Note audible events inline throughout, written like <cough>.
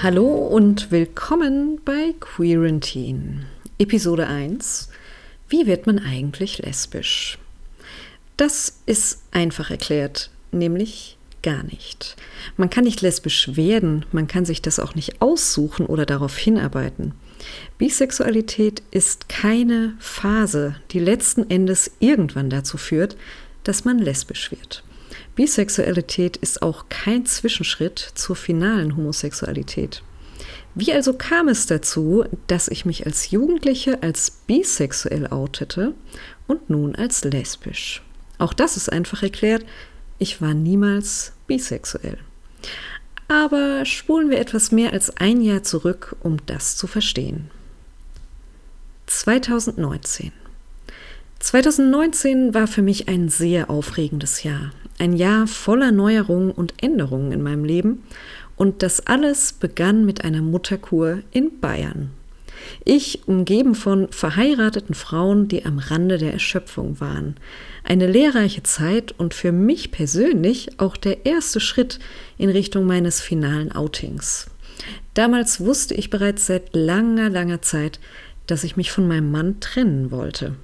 Hallo und willkommen bei Quarantine. Episode 1. Wie wird man eigentlich lesbisch? Das ist einfach erklärt, nämlich gar nicht. Man kann nicht lesbisch werden, man kann sich das auch nicht aussuchen oder darauf hinarbeiten. Bisexualität ist keine Phase, die letzten Endes irgendwann dazu führt, dass man lesbisch wird. Bisexualität ist auch kein Zwischenschritt zur finalen Homosexualität. Wie also kam es dazu, dass ich mich als Jugendliche als bisexuell outete und nun als lesbisch? Auch das ist einfach erklärt, ich war niemals bisexuell. Aber spulen wir etwas mehr als ein Jahr zurück, um das zu verstehen. 2019. 2019 war für mich ein sehr aufregendes Jahr. Ein Jahr voller Neuerungen und Änderungen in meinem Leben. Und das alles begann mit einer Mutterkur in Bayern. Ich, umgeben von verheirateten Frauen, die am Rande der Erschöpfung waren. Eine lehrreiche Zeit und für mich persönlich auch der erste Schritt in Richtung meines finalen Outings. Damals wusste ich bereits seit langer, langer Zeit, dass ich mich von meinem Mann trennen wollte.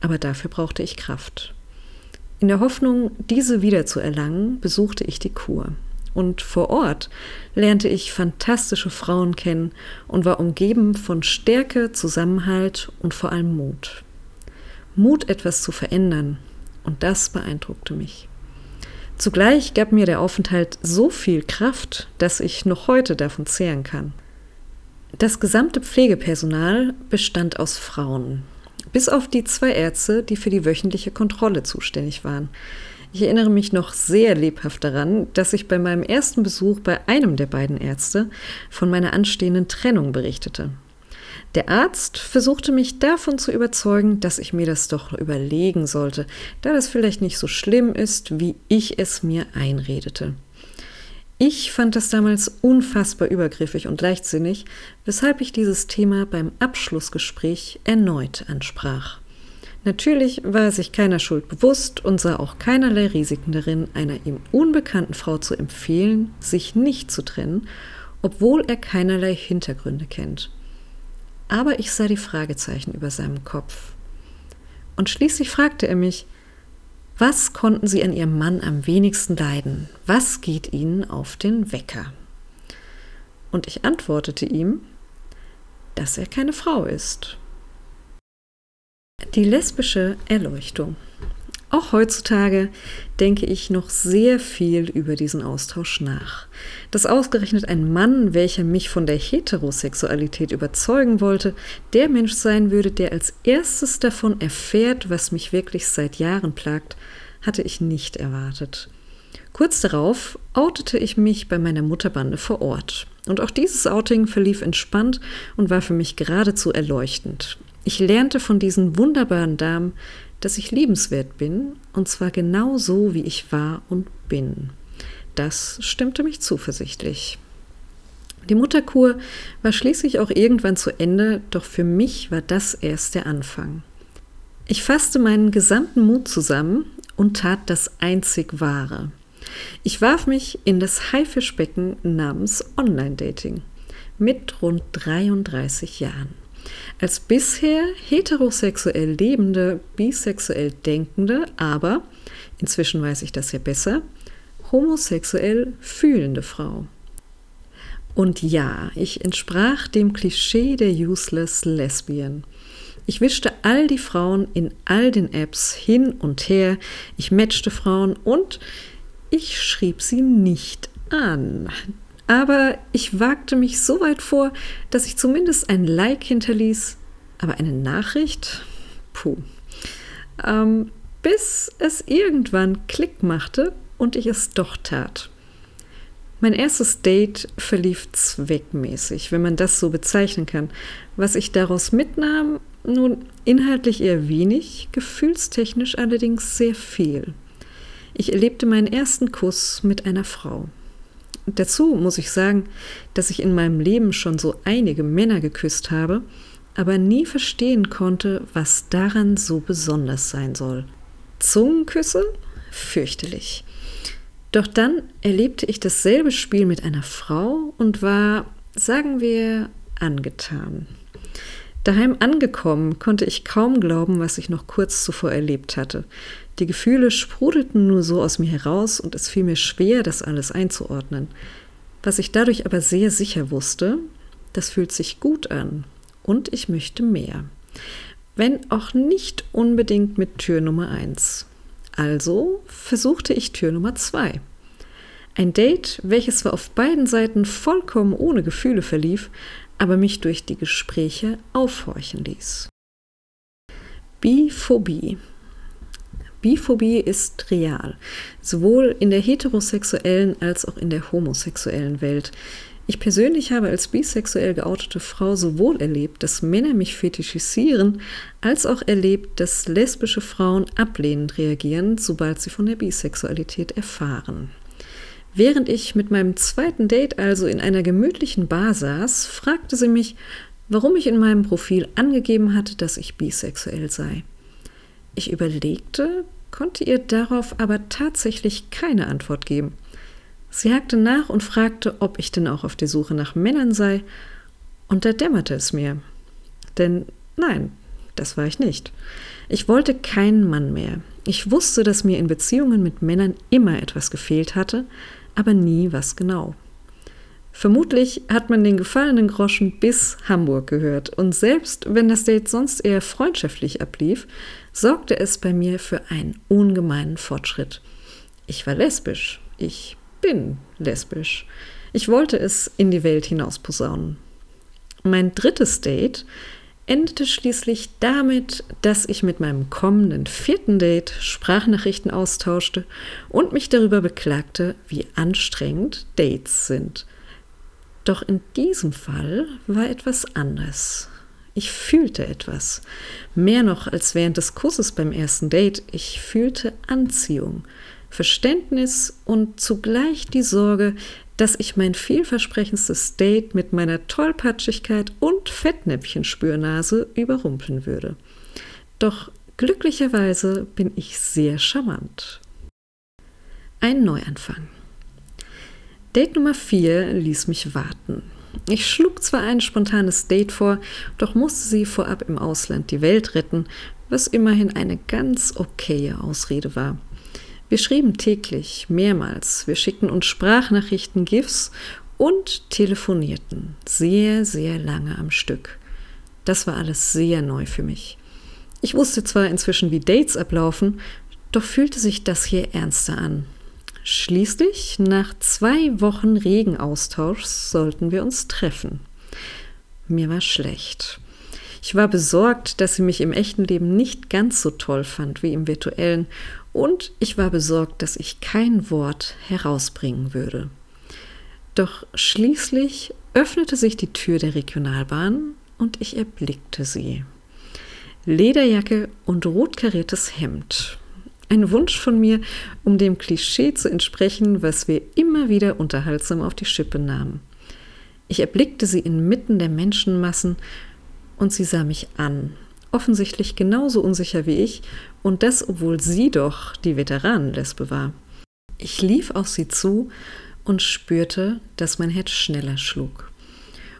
Aber dafür brauchte ich Kraft. In der Hoffnung, diese wiederzuerlangen, besuchte ich die Kur. Und vor Ort lernte ich fantastische Frauen kennen und war umgeben von Stärke, Zusammenhalt und vor allem Mut. Mut, etwas zu verändern. Und das beeindruckte mich. Zugleich gab mir der Aufenthalt so viel Kraft, dass ich noch heute davon zehren kann. Das gesamte Pflegepersonal bestand aus Frauen, bis auf die zwei Ärzte, die für die wöchentliche Kontrolle zuständig waren. Ich erinnere mich noch sehr lebhaft daran, dass ich bei meinem ersten Besuch bei einem der beiden Ärzte von meiner anstehenden Trennung berichtete. Der Arzt versuchte mich davon zu überzeugen, dass ich mir das doch überlegen sollte, da das vielleicht nicht so schlimm ist, wie ich es mir einredete. Ich fand das damals unfassbar übergriffig und leichtsinnig, weshalb ich dieses Thema beim Abschlussgespräch erneut ansprach. Natürlich war er sich keiner Schuld bewusst und sah auch keinerlei Risiken darin, einer ihm unbekannten Frau zu empfehlen, sich nicht zu trennen, obwohl er keinerlei Hintergründe kennt. Aber ich sah die Fragezeichen über seinem Kopf. Und schließlich fragte er mich, was konnten Sie an Ihrem Mann am wenigsten leiden? Was geht Ihnen auf den Wecker? Und ich antwortete ihm, dass er keine Frau ist die lesbische Erleuchtung. Auch heutzutage denke ich noch sehr viel über diesen Austausch nach. Dass ausgerechnet ein Mann, welcher mich von der Heterosexualität überzeugen wollte, der Mensch sein würde, der als erstes davon erfährt, was mich wirklich seit Jahren plagt, hatte ich nicht erwartet. Kurz darauf outete ich mich bei meiner Mutterbande vor Ort. Und auch dieses Outing verlief entspannt und war für mich geradezu erleuchtend. Ich lernte von diesen wunderbaren Damen, dass ich liebenswert bin, und zwar genau so, wie ich war und bin. Das stimmte mich zuversichtlich. Die Mutterkur war schließlich auch irgendwann zu Ende, doch für mich war das erst der Anfang. Ich fasste meinen gesamten Mut zusammen und tat das einzig Wahre. Ich warf mich in das Haifischbecken namens Online-Dating mit rund 33 Jahren. Als bisher heterosexuell lebende, bisexuell denkende, aber, inzwischen weiß ich das ja besser, homosexuell fühlende Frau. Und ja, ich entsprach dem Klischee der useless Lesbian. Ich wischte all die Frauen in all den Apps hin und her, ich matchte Frauen und ich schrieb sie nicht an. Aber ich wagte mich so weit vor, dass ich zumindest ein Like hinterließ, aber eine Nachricht? Puh. Ähm, bis es irgendwann Klick machte und ich es doch tat. Mein erstes Date verlief zweckmäßig, wenn man das so bezeichnen kann. Was ich daraus mitnahm, nun inhaltlich eher wenig, gefühlstechnisch allerdings sehr viel. Ich erlebte meinen ersten Kuss mit einer Frau. Dazu muss ich sagen, dass ich in meinem Leben schon so einige Männer geküsst habe, aber nie verstehen konnte, was daran so besonders sein soll. Zungenküsse? Fürchterlich. Doch dann erlebte ich dasselbe Spiel mit einer Frau und war sagen wir, angetan. Daheim angekommen, konnte ich kaum glauben, was ich noch kurz zuvor erlebt hatte. Die Gefühle sprudelten nur so aus mir heraus und es fiel mir schwer, das alles einzuordnen. Was ich dadurch aber sehr sicher wusste, das fühlt sich gut an und ich möchte mehr. Wenn auch nicht unbedingt mit Tür Nummer 1. Also versuchte ich Tür Nummer 2. Ein Date, welches zwar auf beiden Seiten vollkommen ohne Gefühle verlief, aber mich durch die Gespräche aufhorchen ließ. Biphobie. Biphobie ist real, sowohl in der heterosexuellen als auch in der homosexuellen Welt. Ich persönlich habe als bisexuell geoutete Frau sowohl erlebt, dass Männer mich fetischisieren, als auch erlebt, dass lesbische Frauen ablehnend reagieren, sobald sie von der Bisexualität erfahren. Während ich mit meinem zweiten Date also in einer gemütlichen Bar saß, fragte sie mich, warum ich in meinem Profil angegeben hatte, dass ich bisexuell sei. Ich überlegte, konnte ihr darauf aber tatsächlich keine Antwort geben. Sie hakte nach und fragte, ob ich denn auch auf der Suche nach Männern sei, und da dämmerte es mir. Denn nein, das war ich nicht. Ich wollte keinen Mann mehr. Ich wusste, dass mir in Beziehungen mit Männern immer etwas gefehlt hatte, aber nie was genau. Vermutlich hat man den gefallenen Groschen bis Hamburg gehört, und selbst wenn das Date sonst eher freundschaftlich ablief, sorgte es bei mir für einen ungemeinen Fortschritt. Ich war lesbisch, ich bin lesbisch. Ich wollte es in die Welt hinaus posaunen. Mein drittes Date endete schließlich damit, dass ich mit meinem kommenden vierten Date Sprachnachrichten austauschte und mich darüber beklagte, wie anstrengend Dates sind. Doch in diesem Fall war etwas anders. Ich fühlte etwas. Mehr noch als während des Kusses beim ersten Date. Ich fühlte Anziehung, Verständnis und zugleich die Sorge, dass ich mein vielversprechendstes Date mit meiner Tollpatschigkeit und Fettnäpfchenspürnase überrumpeln würde. Doch glücklicherweise bin ich sehr charmant. Ein Neuanfang. Date Nummer 4 ließ mich warten. Ich schlug zwar ein spontanes Date vor, doch musste sie vorab im Ausland die Welt retten, was immerhin eine ganz okaye Ausrede war. Wir schrieben täglich, mehrmals, wir schickten uns Sprachnachrichten, GIFs und telefonierten sehr, sehr lange am Stück. Das war alles sehr neu für mich. Ich wusste zwar inzwischen, wie Dates ablaufen, doch fühlte sich das hier ernster an. Schließlich, nach zwei Wochen Regenaustauschs, sollten wir uns treffen. Mir war schlecht. Ich war besorgt, dass sie mich im echten Leben nicht ganz so toll fand wie im virtuellen und ich war besorgt, dass ich kein Wort herausbringen würde. Doch schließlich öffnete sich die Tür der Regionalbahn und ich erblickte sie. Lederjacke und rot kariertes Hemd. Ein Wunsch von mir, um dem Klischee zu entsprechen, was wir immer wieder unterhaltsam auf die Schippe nahmen. Ich erblickte sie inmitten der Menschenmassen und sie sah mich an, offensichtlich genauso unsicher wie ich, und das, obwohl sie doch die Veteranenlesbe war. Ich lief auf sie zu und spürte, dass mein Herz schneller schlug.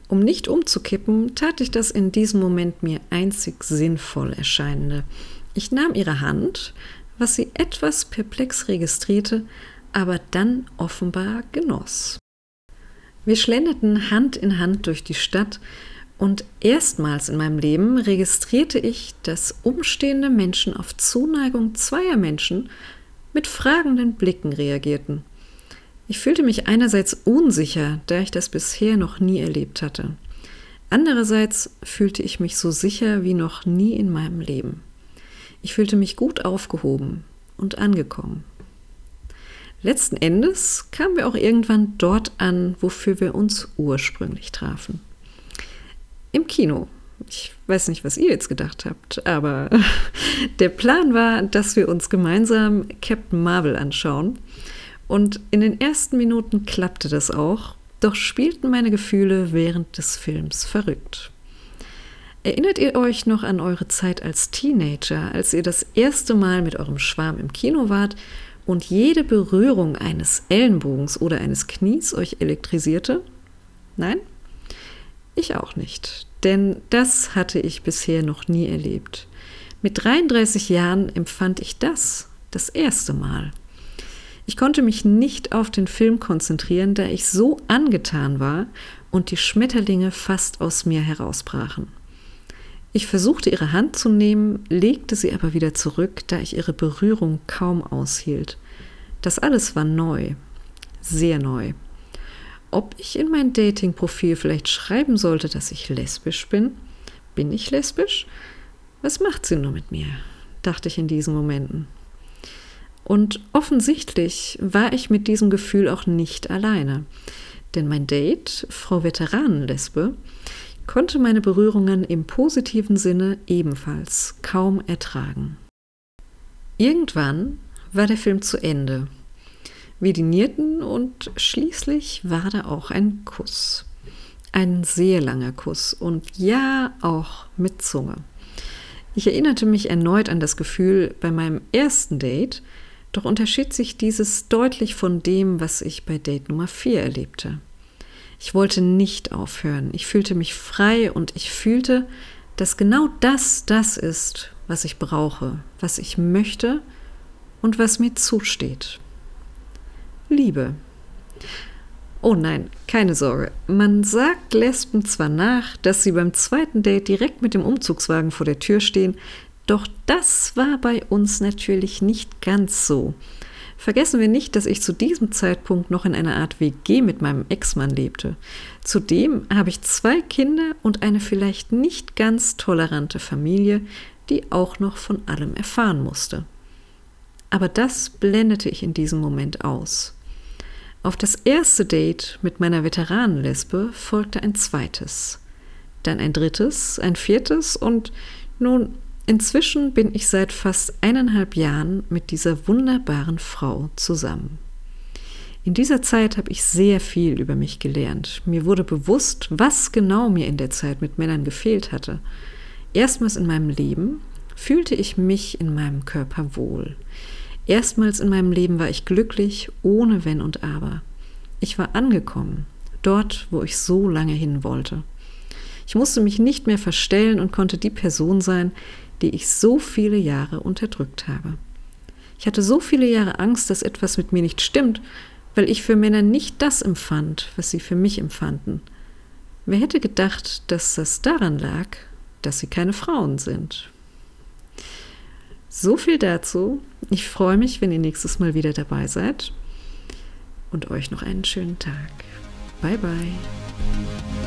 Um nicht umzukippen, tat ich das in diesem Moment mir einzig sinnvoll erscheinende. Ich nahm ihre Hand, was sie etwas perplex registrierte, aber dann offenbar genoss. Wir schlenderten Hand in Hand durch die Stadt, und erstmals in meinem Leben registrierte ich, dass umstehende Menschen auf Zuneigung zweier Menschen mit fragenden Blicken reagierten. Ich fühlte mich einerseits unsicher, da ich das bisher noch nie erlebt hatte. Andererseits fühlte ich mich so sicher wie noch nie in meinem Leben. Ich fühlte mich gut aufgehoben und angekommen. Letzten Endes kamen wir auch irgendwann dort an, wofür wir uns ursprünglich trafen im Kino. Ich weiß nicht, was ihr jetzt gedacht habt, aber <laughs> der Plan war, dass wir uns gemeinsam Captain Marvel anschauen. Und in den ersten Minuten klappte das auch, doch spielten meine Gefühle während des Films verrückt. Erinnert ihr euch noch an eure Zeit als Teenager, als ihr das erste Mal mit eurem Schwarm im Kino wart und jede Berührung eines Ellenbogens oder eines Knies euch elektrisierte? Nein? Ich auch nicht, denn das hatte ich bisher noch nie erlebt. Mit 33 Jahren empfand ich das das erste Mal. Ich konnte mich nicht auf den Film konzentrieren, da ich so angetan war und die Schmetterlinge fast aus mir herausbrachen. Ich versuchte ihre Hand zu nehmen, legte sie aber wieder zurück, da ich ihre Berührung kaum aushielt. Das alles war neu, sehr neu. Ob ich in mein Dating-Profil vielleicht schreiben sollte, dass ich lesbisch bin? Bin ich lesbisch? Was macht sie nur mit mir? dachte ich in diesen Momenten. Und offensichtlich war ich mit diesem Gefühl auch nicht alleine. Denn mein Date, Frau Veteranenlesbe, konnte meine Berührungen im positiven Sinne ebenfalls kaum ertragen. Irgendwann war der Film zu Ende. Wir dinierten und schließlich war da auch ein Kuss. Ein sehr langer Kuss und ja, auch mit Zunge. Ich erinnerte mich erneut an das Gefühl bei meinem ersten Date, doch unterschied sich dieses deutlich von dem, was ich bei Date Nummer 4 erlebte. Ich wollte nicht aufhören. Ich fühlte mich frei und ich fühlte, dass genau das das ist, was ich brauche, was ich möchte und was mir zusteht. Liebe. Oh nein, keine Sorge. Man sagt Lesben zwar nach, dass sie beim zweiten Date direkt mit dem Umzugswagen vor der Tür stehen, doch das war bei uns natürlich nicht ganz so. Vergessen wir nicht, dass ich zu diesem Zeitpunkt noch in einer Art WG mit meinem Ex-Mann lebte. Zudem habe ich zwei Kinder und eine vielleicht nicht ganz tolerante Familie, die auch noch von allem erfahren musste. Aber das blendete ich in diesem Moment aus. Auf das erste Date mit meiner Veteranenlesbe folgte ein zweites, dann ein drittes, ein viertes und nun Inzwischen bin ich seit fast eineinhalb Jahren mit dieser wunderbaren Frau zusammen. In dieser Zeit habe ich sehr viel über mich gelernt. Mir wurde bewusst, was genau mir in der Zeit mit Männern gefehlt hatte. Erstmals in meinem Leben fühlte ich mich in meinem Körper wohl. Erstmals in meinem Leben war ich glücklich, ohne Wenn und Aber. Ich war angekommen, dort, wo ich so lange hin wollte. Ich musste mich nicht mehr verstellen und konnte die Person sein, die ich so viele Jahre unterdrückt habe. Ich hatte so viele Jahre Angst, dass etwas mit mir nicht stimmt, weil ich für Männer nicht das empfand, was sie für mich empfanden. Wer hätte gedacht, dass das daran lag, dass sie keine Frauen sind? So viel dazu. Ich freue mich, wenn ihr nächstes Mal wieder dabei seid und euch noch einen schönen Tag. Bye bye.